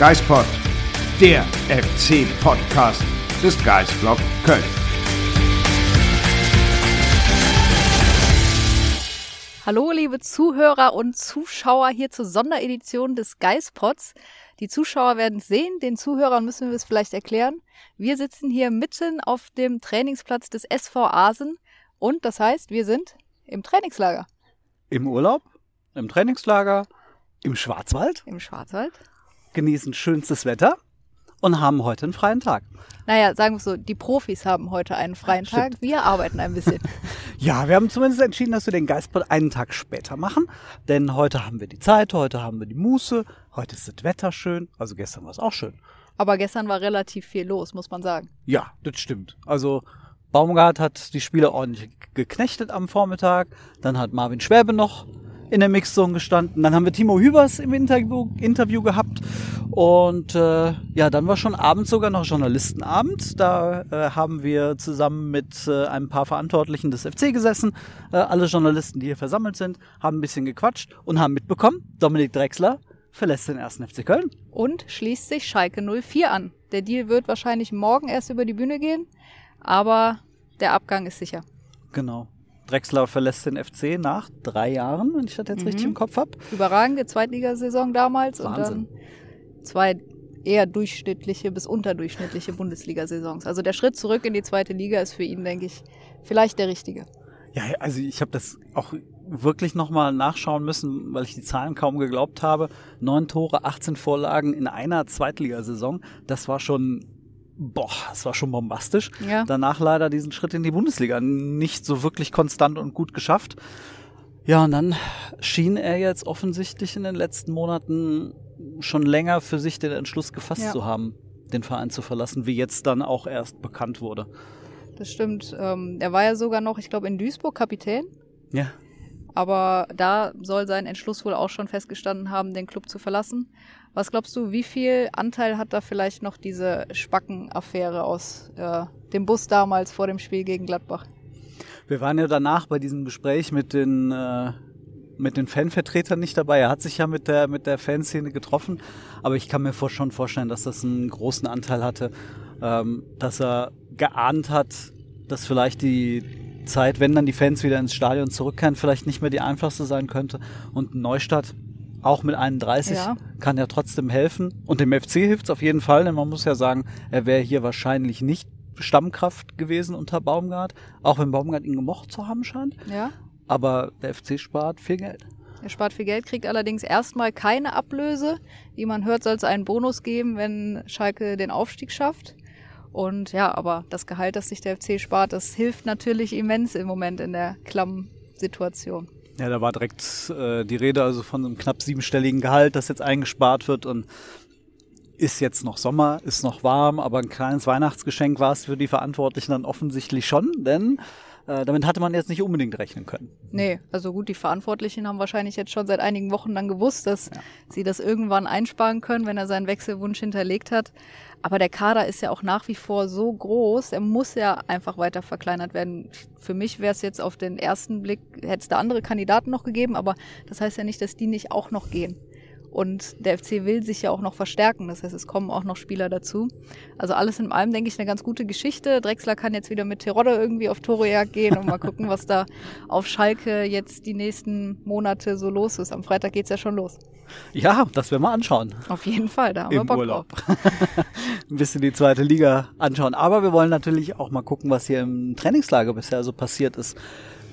Geispod, der FC-Podcast des Geisblog Köln. Hallo, liebe Zuhörer und Zuschauer hier zur Sonderedition des Geispods. Die Zuschauer werden es sehen, den Zuhörern müssen wir es vielleicht erklären. Wir sitzen hier mitten auf dem Trainingsplatz des SV Asen und das heißt, wir sind im Trainingslager im Urlaub, im Trainingslager, im Schwarzwald, im Schwarzwald. Genießen schönstes Wetter und haben heute einen freien Tag. Naja, sagen wir so, die Profis haben heute einen freien Tag, wir arbeiten ein bisschen. Ja, wir haben zumindest entschieden, dass wir den Geistbad einen Tag später machen, denn heute haben wir die Zeit, heute haben wir die Muße, heute ist das Wetter schön, also gestern war es auch schön. Aber gestern war relativ viel los, muss man sagen. Ja, das stimmt. Also Baumgart hat die Spieler ordentlich geknechtet am Vormittag, dann hat Marvin Schwäbe noch in der Mixzone gestanden, dann haben wir Timo Hübers im Interview, Interview gehabt und äh, ja, dann war schon abends sogar noch Journalistenabend. Da äh, haben wir zusammen mit äh, ein paar Verantwortlichen des FC gesessen, äh, alle Journalisten, die hier versammelt sind, haben ein bisschen gequatscht und haben mitbekommen, Dominik Drexler verlässt den ersten FC Köln. Und schließt sich Schalke 04 an. Der Deal wird wahrscheinlich morgen erst über die Bühne gehen, aber der Abgang ist sicher. Genau. Drexler verlässt den FC nach drei Jahren, wenn ich das jetzt richtig im Kopf habe. Überragende Zweitligasaison damals Wahnsinn. und dann zwei eher durchschnittliche bis unterdurchschnittliche Bundesliga-Saisons. Also der Schritt zurück in die zweite Liga ist für ihn, denke ich, vielleicht der richtige. Ja, also ich habe das auch wirklich nochmal nachschauen müssen, weil ich die Zahlen kaum geglaubt habe. Neun Tore, 18 Vorlagen in einer Zweitligasaison. Das war schon, boah, das war schon bombastisch. Ja. Danach leider diesen Schritt in die Bundesliga nicht so wirklich konstant und gut geschafft. Ja, und dann schien er jetzt offensichtlich in den letzten Monaten schon länger für sich den Entschluss gefasst Ja. zu haben, den Verein zu verlassen, wie jetzt dann auch erst bekannt wurde. Das stimmt. Ähm, er war ja sogar noch, ich glaube, in Duisburg Kapitän. Ja, Aber da soll sein Entschluss wohl auch schon festgestanden haben, den Club zu verlassen. Was glaubst du, wie viel Anteil hat da vielleicht noch diese Spacken-Affäre aus äh, dem Bus damals vor dem Spiel gegen Gladbach? Wir waren ja danach bei diesem Gespräch mit den, äh, mit den Fanvertretern nicht dabei. Er hat sich ja mit der, mit der Fanszene getroffen, aber ich kann mir vor, schon vorstellen, dass das einen großen Anteil hatte, ähm, dass er geahnt hat, dass vielleicht die Zeit, wenn dann die Fans wieder ins Stadion zurückkehren, vielleicht nicht mehr die einfachste sein könnte. Und Neustadt, auch mit 31, Ja. kann ja trotzdem helfen. Und dem FC hilft es auf jeden Fall, denn man muss ja sagen, er wäre hier wahrscheinlich nicht Stammkraft gewesen unter Baumgart, auch wenn Baumgart ihn gemocht zu haben scheint. Ja. Aber der FC spart viel Geld. Er spart viel Geld, kriegt allerdings erstmal keine Ablöse. Wie man hört, soll es einen Bonus geben, wenn Schalke den Aufstieg schafft. Und ja, aber das Gehalt, das sich der FC spart, das hilft natürlich immens im Moment in der klammen Situation. Ja, da war direkt äh, die Rede also von einem knapp siebenstelligen Gehalt, das jetzt eingespart wird und ist jetzt noch Sommer, ist noch warm, aber ein kleines Weihnachtsgeschenk war es für die Verantwortlichen dann offensichtlich schon, denn äh, damit hatte man jetzt nicht unbedingt rechnen können. Nee, also gut, die Verantwortlichen haben wahrscheinlich jetzt schon seit einigen Wochen dann gewusst, dass sie das irgendwann einsparen können, wenn er seinen Wechselwunsch hinterlegt hat. Aber der Kader ist ja auch nach wie vor so groß, er muss ja einfach weiter verkleinert werden. Für mich wäre es jetzt auf den ersten Blick, hätte es da andere Kandidaten noch gegeben, aber das heißt ja nicht, dass die nicht auch noch gehen. Und der FC will sich ja auch noch verstärken. Das heißt, es kommen auch noch Spieler dazu. Also alles in allem, denke ich, eine ganz gute Geschichte. Drexler kann jetzt wieder mit Terodde irgendwie auf Torejagd gehen und mal gucken, was da auf Schalke jetzt die nächsten Monate so los ist. Am Freitag geht's ja schon los. Ja, das werden wir anschauen. Auf jeden Fall, da haben wir Im Bock Urlaub. drauf. Ein bisschen die zweite Liga anschauen. Aber wir wollen natürlich auch mal gucken, was hier im Trainingslager bisher so passiert ist.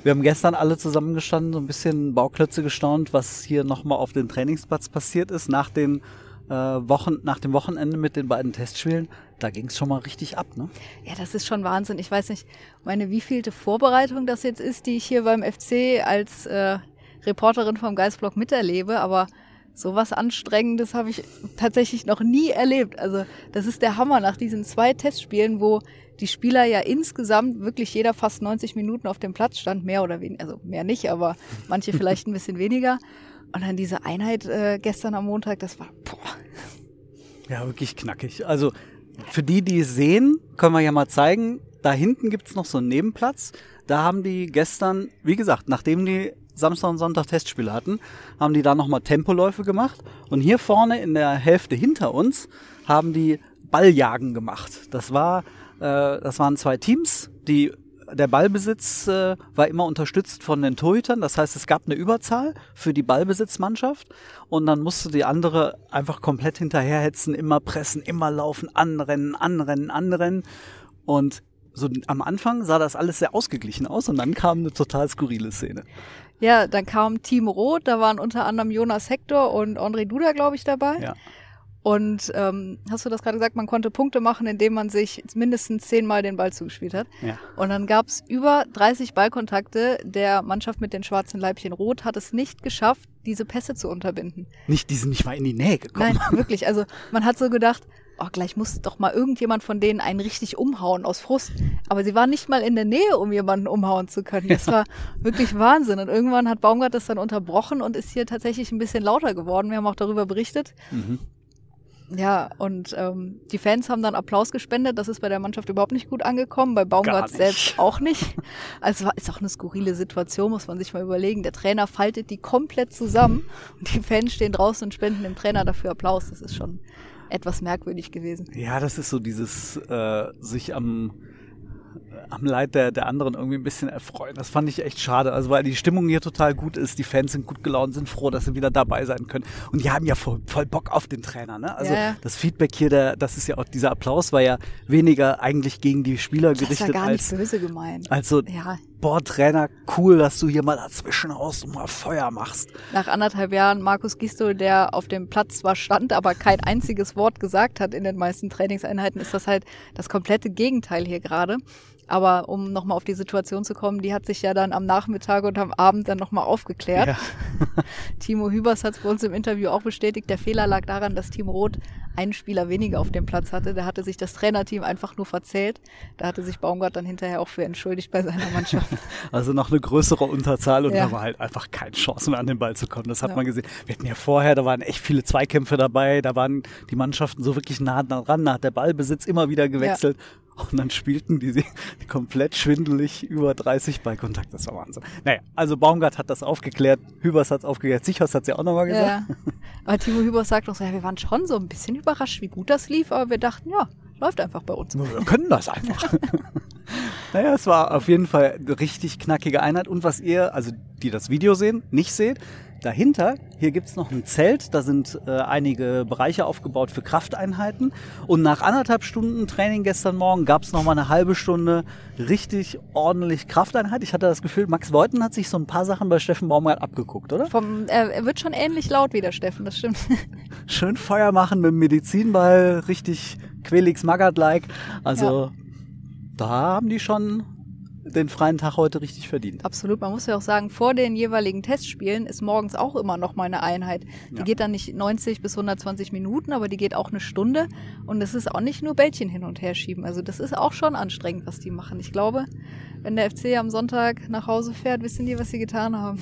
Wir haben gestern alle zusammengestanden, so ein bisschen Bauklötze gestaunt, was hier nochmal auf dem Trainingsplatz passiert ist, nach den äh, Wochen, nach dem Wochenende mit den beiden Testspielen, da ging es schon mal richtig ab, ne? Ja, das ist schon Wahnsinn. Ich weiß nicht, meine wievielte Vorbereitung das jetzt ist, die ich hier beim FC als äh, Reporterin vom Geistblock miterlebe, aber sowas Anstrengendes habe ich tatsächlich noch nie erlebt. Also das ist der Hammer nach diesen zwei Testspielen, wo die Spieler ja insgesamt wirklich jeder fast 90 Minuten auf dem Platz stand, mehr oder weniger, also mehr nicht, aber manche vielleicht ein bisschen weniger. Und dann diese Einheit äh, gestern am Montag, das war, boah. Ja, wirklich knackig. Also für die, die es sehen, können wir ja mal zeigen, da hinten gibt's noch so einen Nebenplatz. Da haben die gestern, wie gesagt, nachdem die Samstag und Sonntag Testspiele hatten, haben die da nochmal Tempoläufe gemacht. Und hier vorne in der Hälfte hinter uns haben die Balljagen gemacht. Das war, das waren zwei Teams, die der Ballbesitz äh, war immer unterstützt von den Torhütern. Das heißt, es gab eine Überzahl für die Ballbesitzmannschaft und dann musste die andere einfach komplett hinterherhetzen, immer pressen, immer laufen, anrennen, anrennen, anrennen. Und so am Anfang sah das alles sehr ausgeglichen aus und dann kam eine total skurrile Szene. Ja, dann kam Team Rot, da waren unter anderem Jonas Hector und André Duda, glaube ich, dabei. Ja. Und ähm, hast du das gerade gesagt, man konnte Punkte machen, indem man sich mindestens zehnmal den Ball zugespielt hat. Ja. Und dann gab es über 30 Ballkontakte. Der Mannschaft mit den schwarzen Leibchen Rot hat es nicht geschafft, diese Pässe zu unterbinden. Nicht, die sind nicht mal in die Nähe gekommen. Nein, wirklich. Also man hat so gedacht, oh, gleich muss doch mal irgendjemand von denen einen richtig umhauen aus Frust. Aber sie waren nicht mal in der Nähe, um jemanden umhauen zu können. Das war wirklich Wahnsinn. Und irgendwann hat Baumgart das dann unterbrochen und ist hier tatsächlich ein bisschen lauter geworden. Wir haben auch darüber berichtet. Mhm. Ja, und ähm, die Fans haben dann Applaus gespendet. Das ist bei der Mannschaft überhaupt nicht gut angekommen, bei Gar Baumgart selbst auch nicht. Also war- ist auch eine skurrile Situation, muss man sich mal überlegen. Der Trainer faltet die komplett zusammen und die Fans stehen draußen und spenden dem Trainer dafür Applaus. Das ist schon etwas merkwürdig gewesen. Ja, das ist so dieses äh, sich am am Leid der, der anderen irgendwie ein bisschen erfreuen. Das fand ich echt schade. Also weil die Stimmung hier total gut ist, die Fans sind gut gelaunt, sind froh, dass sie wieder dabei sein können. Und die haben ja voll, voll Bock auf den Trainer. Ne? Also Ja, ja. das Feedback hier, der, das ist ja auch dieser Applaus war ja weniger eigentlich gegen die Spieler Das gerichtet gar als nicht böse gemeint. also Ja, boah Trainer, cool, dass du hier mal dazwischen haust und mal Feuer machst. nach anderthalb Jahren Markus Gisto, der auf dem Platz zwar stand, aber kein einziges Wort gesagt hat in den meisten Trainingseinheiten, ist das halt das komplette Gegenteil hier gerade. Aber um nochmal auf die Situation zu kommen, die hat sich ja dann am Nachmittag und am Abend dann nochmal aufgeklärt. Ja. Timo Hübers hat es bei uns im Interview auch bestätigt. Der Fehler lag daran, dass Team Roth einen Spieler weniger auf dem Platz hatte. Da hatte sich das Trainerteam einfach nur verzählt. Da hatte sich Baumgart dann hinterher auch für entschuldigt bei seiner Mannschaft. Also noch eine größere Unterzahl und Ja. da war halt einfach keine Chance mehr an den Ball zu kommen. Das hat Ja. man gesehen. Wir hatten ja vorher, da waren echt viele Zweikämpfe dabei, da waren die Mannschaften so wirklich nah dran, nach der Ballbesitz immer wieder gewechselt. Und dann spielten die, die komplett schwindelig über 30 Ballkontakt. Das war Wahnsinn. Naja, also Baumgart hat das aufgeklärt, Hübers hat es aufgeklärt, Sichers hat es ja auch nochmal gesagt. Ja, ja. Aber Timo Hübers sagt auch so, ja, wir waren schon so ein bisschen überrascht, wie gut das lief, aber wir dachten, ja, läuft einfach bei uns. Wir können das einfach. naja, es war auf jeden Fall eine richtig knackige Einheit. Und was ihr, also die das Video sehen, nicht seht, dahinter, hier gibt's noch ein Zelt, da sind äh, einige Bereiche aufgebaut für Krafteinheiten. Und nach anderthalb Stunden Training gestern Morgen gab's noch mal eine halbe Stunde richtig ordentlich Krafteinheit. Ich hatte das Gefühl, Max Beuten hat sich so ein paar Sachen bei Steffen Baumgart abgeguckt, oder? Vom, er, er wird schon ähnlich laut wie der Steffen, das stimmt. Schön Feuer machen mit dem Medizinball, richtig Quelix Magath-like. Also da haben die schon den freien Tag heute richtig verdient. Absolut. Man muss ja auch sagen, vor den jeweiligen Testspielen ist morgens auch immer noch mal eine Einheit. Die Ja. geht dann nicht 90 bis 120 Minuten, aber die geht auch eine Stunde. Und es ist auch nicht nur Bällchen hin und her schieben. Also das ist auch schon anstrengend, was die machen. Ich glaube, wenn der FC am Sonntag nach Hause fährt, wissen die, was sie getan haben.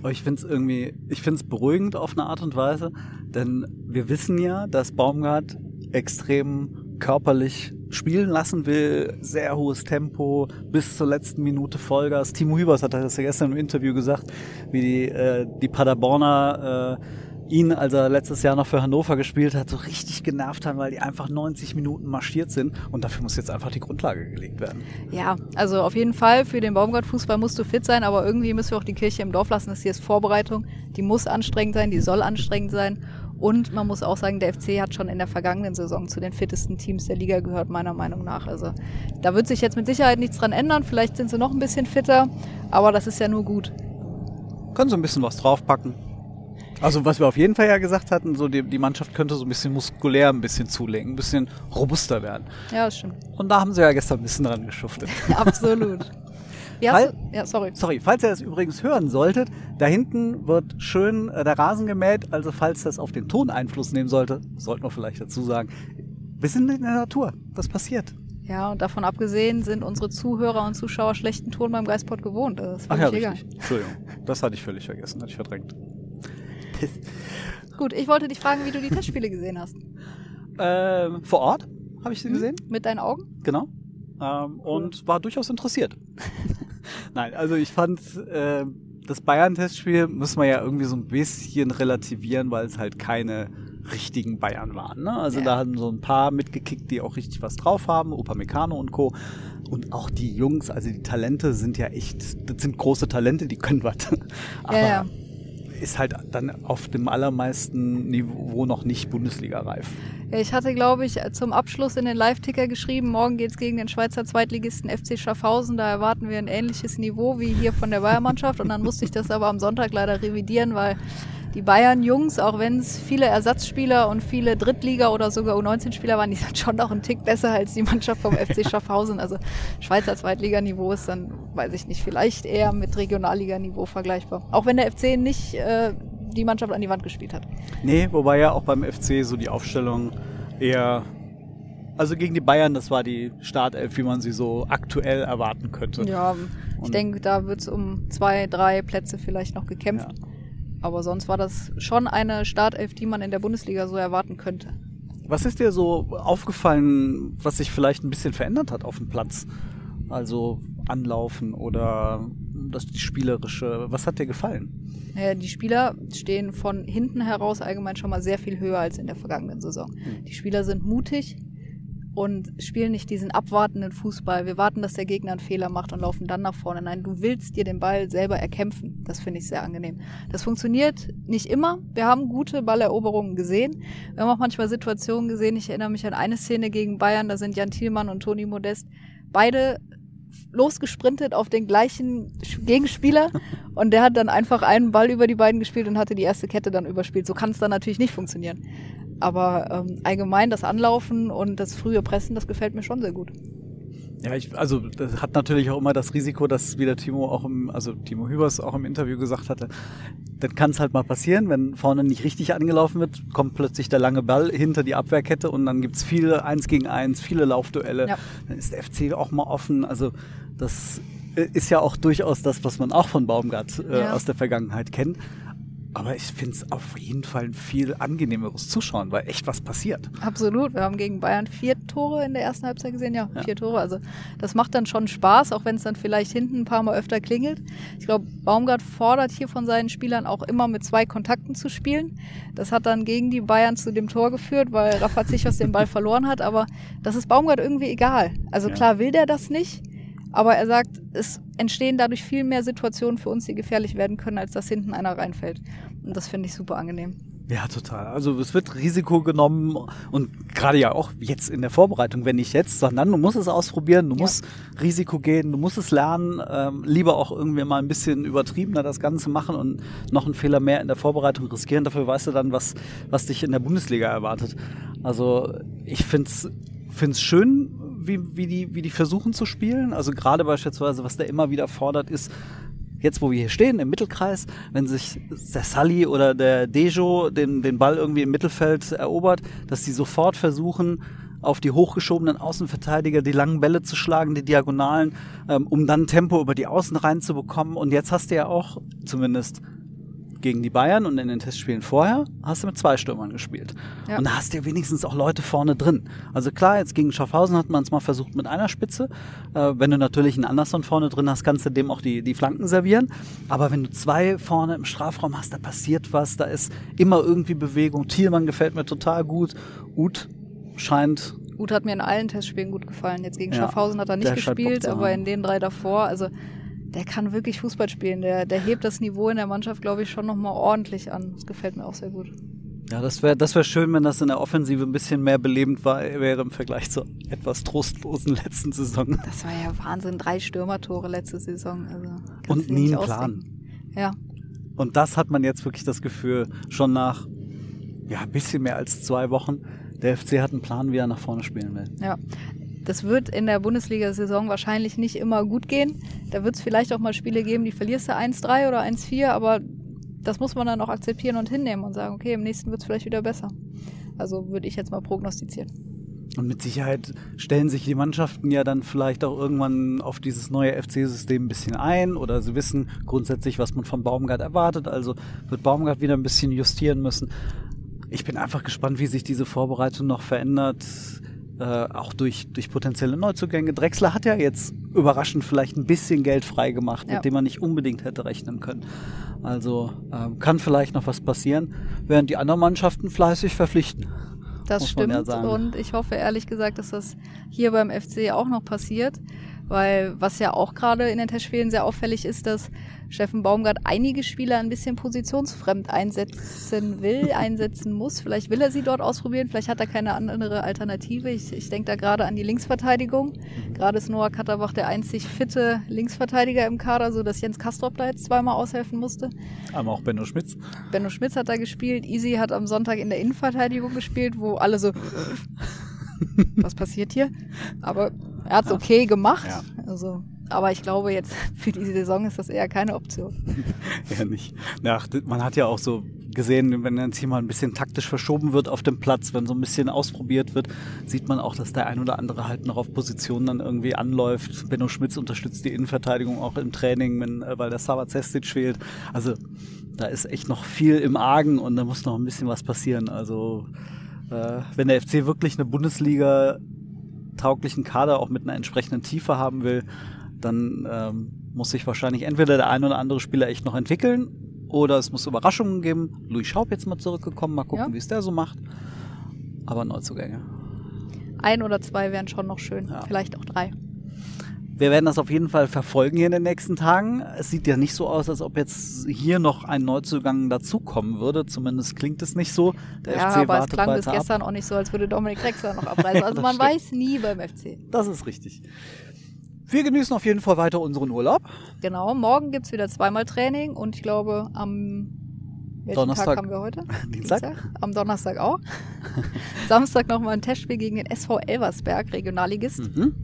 Aber ich finde es irgendwie, ich finde es beruhigend auf eine Art und Weise, denn wir wissen ja, dass Baumgart extrem körperlich spielen lassen will, sehr hohes Tempo, bis zur letzten Minute Vollgas. Timo Hübers hat das ja gestern im Interview gesagt, wie die, äh, die Paderborner äh, ihn, als er letztes Jahr noch für Hannover gespielt hat, so richtig genervt haben, weil die einfach 90 Minuten marschiert sind und dafür muss jetzt einfach die Grundlage gelegt werden. Ja, also auf jeden Fall für den Baumgart-Fußball musst du fit sein, aber irgendwie müssen wir auch die Kirche im Dorf lassen. Das hier ist Vorbereitung. Die muss anstrengend sein, die soll anstrengend sein. Und man muss auch sagen, der FC hat schon in der vergangenen Saison zu den fittesten Teams der Liga gehört, meiner Meinung nach. Also da wird sich jetzt mit Sicherheit nichts dran ändern. Vielleicht sind sie noch ein bisschen fitter, aber das ist ja nur gut. Können so ein bisschen was draufpacken. Also was wir auf jeden Fall ja gesagt hatten, so die, die Mannschaft könnte so ein bisschen muskulär ein bisschen zulegen, ein bisschen robuster werden. Ja, das stimmt. Und da haben sie ja gestern ein bisschen dran geschuftet. Absolut. Weil- du, ja, sorry. Sorry, falls ihr es übrigens hören solltet, da hinten wird schön äh, der Rasen gemäht, also falls das auf den Ton Einfluss nehmen sollte, sollten wir vielleicht dazu sagen, wir sind in der Natur, das passiert. Ja, und davon abgesehen sind unsere Zuhörer und Zuschauer schlechten Ton beim Geistpod gewohnt. Das Ach ja, egal. richtig. Entschuldigung, das hatte ich völlig vergessen, hatte ich verdrängt. Gut, ich wollte dich fragen, wie du die Testspiele gesehen hast. Ähm, vor Ort habe ich sie Hm? gesehen, Mit deinen Augen? genau. Ähm, und war durchaus interessiert. Nein, also ich fand äh, das Bayern-Testspiel muss man ja irgendwie so ein bisschen relativieren, weil es halt keine richtigen Bayern waren. Ne? Also Ja. da haben so ein paar mitgekickt, die auch richtig was drauf haben, Upamecano und Co. Und auch die Jungs, also die Talente sind ja echt, das sind große Talente, die können was. Aber Ja, ja. Ist halt dann auf dem allermeisten Niveau noch nicht Bundesliga-reif. Ich hatte, glaube ich, zum Abschluss in den Live-Ticker geschrieben, morgen geht's gegen den Schweizer Zweitligisten FC Schaffhausen. Da erwarten wir ein ähnliches Niveau wie hier von der Bayern-Mannschaft. Und dann musste ich das aber am Sonntag leider revidieren, weil die Bayern-Jungs, auch wenn es viele Ersatzspieler und viele Drittliga- oder sogar U19-Spieler waren, die sind schon noch einen Tick besser als die Mannschaft vom FC Schaffhausen. Also Schweizer Zweitliganiveau ist dann, weiß ich nicht, vielleicht eher mit Regionalliganiveau vergleichbar. Auch wenn der FC nicht äh, die Mannschaft an die Wand gespielt hat. Nee, wobei ja auch beim FC so die Aufstellung eher. Also gegen die Bayern, das war die Startelf, wie man sie so aktuell erwarten könnte. Ja, ich denke, da wird's um zwei, drei Plätze vielleicht noch gekämpft. Aber sonst war das schon eine Startelf, die man in der Bundesliga so erwarten könnte. Was ist dir so aufgefallen, was sich vielleicht ein bisschen verändert hat auf dem Platz? Also Anlaufen oder das die spielerische. Was hat dir gefallen? Äh, Die Spieler stehen von hinten heraus allgemein schon mal sehr viel höher als in der vergangenen Saison. Die Spieler sind mutig und spielen nicht diesen abwartenden Fußball. Wir warten, dass der Gegner einen Fehler macht und laufen dann nach vorne. Nein, du willst dir den Ball selber erkämpfen. Das finde ich sehr angenehm. Das funktioniert nicht immer. Wir haben gute Balleroberungen gesehen. Wir haben auch manchmal Situationen gesehen. Ich erinnere mich an eine Szene gegen Bayern. Da sind Jan Thielmann und Toni Modest beide losgesprintet auf den gleichen Gegenspieler und der hat dann einfach einen Ball über die beiden gespielt und hatte die erste Kette dann überspielt. So kann es dann natürlich nicht funktionieren. Aber ähm, allgemein das Anlaufen und das frühe Pressen, das gefällt mir schon sehr gut. Ja, ich, also das hat natürlich auch immer das Risiko, dass wie der Timo auch im, also Timo Hübers auch im Interview gesagt hatte, dann kann es halt mal passieren, wenn vorne nicht richtig angelaufen wird, kommt plötzlich der lange Ball hinter die Abwehrkette und dann gibt's viele Eins gegen Eins, viele Laufduelle. Ja. Dann ist der FC auch mal offen. Also das äh, ist ja auch durchaus das, was man auch von Baumgart äh, Ja. aus der Vergangenheit kennt. Aber ich finde es auf jeden Fall ein viel angenehmeres Zuschauen, weil echt was passiert. Absolut. Wir haben gegen Bayern vier Tore in der ersten Halbzeit gesehen. Ja, vier Tore. Also das macht dann schon Spaß, auch wenn es dann vielleicht hinten ein paar Mal öfter klingelt. Ich glaube, Baumgart fordert hier von seinen Spielern auch immer mit zwei Kontakten zu spielen. Das hat dann gegen die Bayern zu dem Tor geführt, weil Rafa Zichos den Ball verloren hat. Aber das ist Baumgart irgendwie egal. Also Ja. klar will der das nicht. Aber er sagt, es entstehen dadurch viel mehr Situationen für uns, die gefährlich werden können, als dass hinten einer reinfällt. Und das finde ich super angenehm. Ja, total. Also es wird Risiko genommen und gerade ja auch jetzt in der Vorbereitung, wenn nicht jetzt, sondern du musst es ausprobieren, du Ja. musst Risiko gehen, du musst es lernen, ähm, lieber auch irgendwie mal ein bisschen übertriebener das Ganze machen und noch einen Fehler mehr in der Vorbereitung riskieren. Dafür weißt du dann, was, was dich in der Bundesliga erwartet. Also ich find's find's schön, wie, wie, die, wie die versuchen zu spielen. Also gerade beispielsweise, was der immer wieder fordert, ist, jetzt wo wir hier stehen, im Mittelkreis, wenn sich der Sully oder der Dejo den, den Ball irgendwie im Mittelfeld erobert, dass sie sofort versuchen, auf die hochgeschobenen Außenverteidiger die langen Bälle zu schlagen, die Diagonalen, ähm, um dann Tempo über die Außen reinzubekommen. Und jetzt hast du ja auch, zumindest gegen die Bayern und in den Testspielen vorher, hast du mit zwei Stürmern gespielt. Ja. Und da hast du ja wenigstens auch Leute vorne drin. Also klar, jetzt gegen Schaffhausen hat man es mal versucht mit einer Spitze. Äh, wenn du natürlich einen Anderson vorne drin hast, kannst du dem auch die, die Flanken servieren. Aber wenn du zwei vorne im Strafraum hast, da passiert was, da ist immer irgendwie Bewegung. Thielmann gefällt mir total gut. Uth scheint Gut hat mir in allen Testspielen gut gefallen. Jetzt gegen Ja, Schaffhausen hat er nicht gespielt, aber in den drei davor, also der kann wirklich Fußball spielen. Der, der hebt das Niveau in der Mannschaft, glaube ich, schon nochmal ordentlich an. Das gefällt mir auch sehr gut. Ja, das wäre das wär schön, wenn das in der Offensive ein bisschen mehr belebend war, wäre im Vergleich zur etwas trostlosen letzten Saison. Das war ja Wahnsinn. Drei Stürmertore letzte Saison. Also, Und nie einen Plan. Ja. Und das hat man jetzt wirklich das Gefühl, schon nach ja, ein bisschen mehr als zwei Wochen, der FC hat einen Plan, wie er nach vorne spielen will. Ja. Das wird in der Bundesliga-Saison wahrscheinlich nicht immer gut gehen. Da wird es vielleicht auch mal Spiele geben, die verlierst du 1-3 oder 1-4, aber das muss man dann auch akzeptieren und hinnehmen und sagen, okay, im nächsten wird es vielleicht wieder besser. Also würde ich jetzt mal prognostizieren. Und mit Sicherheit stellen sich die Mannschaften ja dann vielleicht auch irgendwann auf dieses neue FC-System ein bisschen ein oder sie wissen grundsätzlich, was man von Baumgart erwartet. Also wird Baumgart wieder ein bisschen justieren müssen. Ich bin einfach gespannt, wie sich diese Vorbereitung noch verändert. Äh, auch durch, durch potenzielle Neuzugänge. Drexler hat ja jetzt überraschend vielleicht ein bisschen Geld freigemacht, Ja. mit dem man nicht unbedingt hätte rechnen können. Also ähm, kann vielleicht noch was passieren, während die anderen Mannschaften fleißig verpflichten. Das stimmt ja und ich hoffe ehrlich gesagt, dass das hier beim FC auch noch passiert, weil was ja auch gerade in den Testspielen sehr auffällig ist, dass Steffen Baumgart einige Spieler ein bisschen positionsfremd einsetzen will, einsetzen muss. Vielleicht will er sie dort ausprobieren, vielleicht hat er keine andere Alternative. Ich, ich denke da gerade an die Linksverteidigung. Gerade ist Noah Katterbach der einzig fitte Linksverteidiger im Kader, so dass Jens Kastrop da jetzt zweimal aushelfen musste. Aber auch Benno Schmitz. Benno Schmitz hat da gespielt, Easy hat am Sonntag in der Innenverteidigung gespielt, wo alle so, was passiert hier? Aber er hat es okay gemacht. Ja. Also, aber ich glaube jetzt für die Saison ist das eher keine Option. Ja, nicht. Ja, man hat ja auch so gesehen, wenn jetzt hier mal ein bisschen taktisch verschoben wird auf dem Platz, wenn so ein bisschen ausprobiert wird, sieht man auch, dass der ein oder andere halt noch auf Positionen dann irgendwie anläuft. Benno Schmitz unterstützt die Innenverteidigung auch im Training, wenn, äh, weil der Sava Cestic fehlt. Also da ist echt noch viel im Argen und da muss noch ein bisschen was passieren. Also äh, wenn der FC wirklich eine Bundesliga tauglichen Kader auch mit einer entsprechenden Tiefe haben will, dann ähm, muss sich wahrscheinlich entweder der ein oder andere Spieler echt noch entwickeln oder es muss Überraschungen geben. Louis Schaub jetzt mal zurückgekommen, mal gucken, Ja. wie es der so macht. Aber Neuzugänge. Ein oder zwei wären schon noch schön. Ja. Vielleicht auch drei. Wir werden das auf jeden Fall verfolgen hier in den nächsten Tagen. Es sieht ja nicht so aus, als ob jetzt hier noch ein Neuzugang dazukommen würde. Zumindest klingt es nicht so. Der ja, FC aber es wartet klang bis gestern ab. auch nicht so, als würde Dominik Drexler noch abreisen. Also das man stimmt. weiß nie beim FC. Das ist richtig. Wir genießen auf jeden Fall weiter unseren Urlaub. Genau, morgen gibt's wieder zweimal Training und ich glaube am welchen Donnerstag. Tag haben wir heute? Dienstag. Am Donnerstag auch. Samstag nochmal ein Testspiel gegen den SV Elversberg, Regionalligist. Mhm.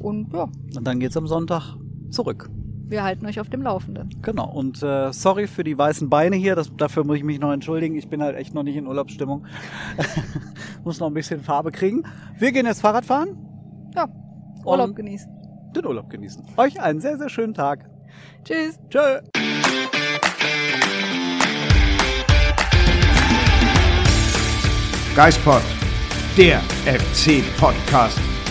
Und ja, Und dann geht's am Sonntag zurück. wir halten euch auf dem Laufenden. Genau. Und äh, sorry für die weißen Beine hier. Das, dafür muss ich mich noch entschuldigen. Ich bin halt echt noch nicht in Urlaubsstimmung. muss noch ein bisschen Farbe kriegen. Wir gehen jetzt Fahrrad fahren. Ja, Urlaub Und- genießen. Den Urlaub genießen. Euch einen sehr, sehr schönen Tag. Tschüss. Tschö. Geispod, der FC-Podcast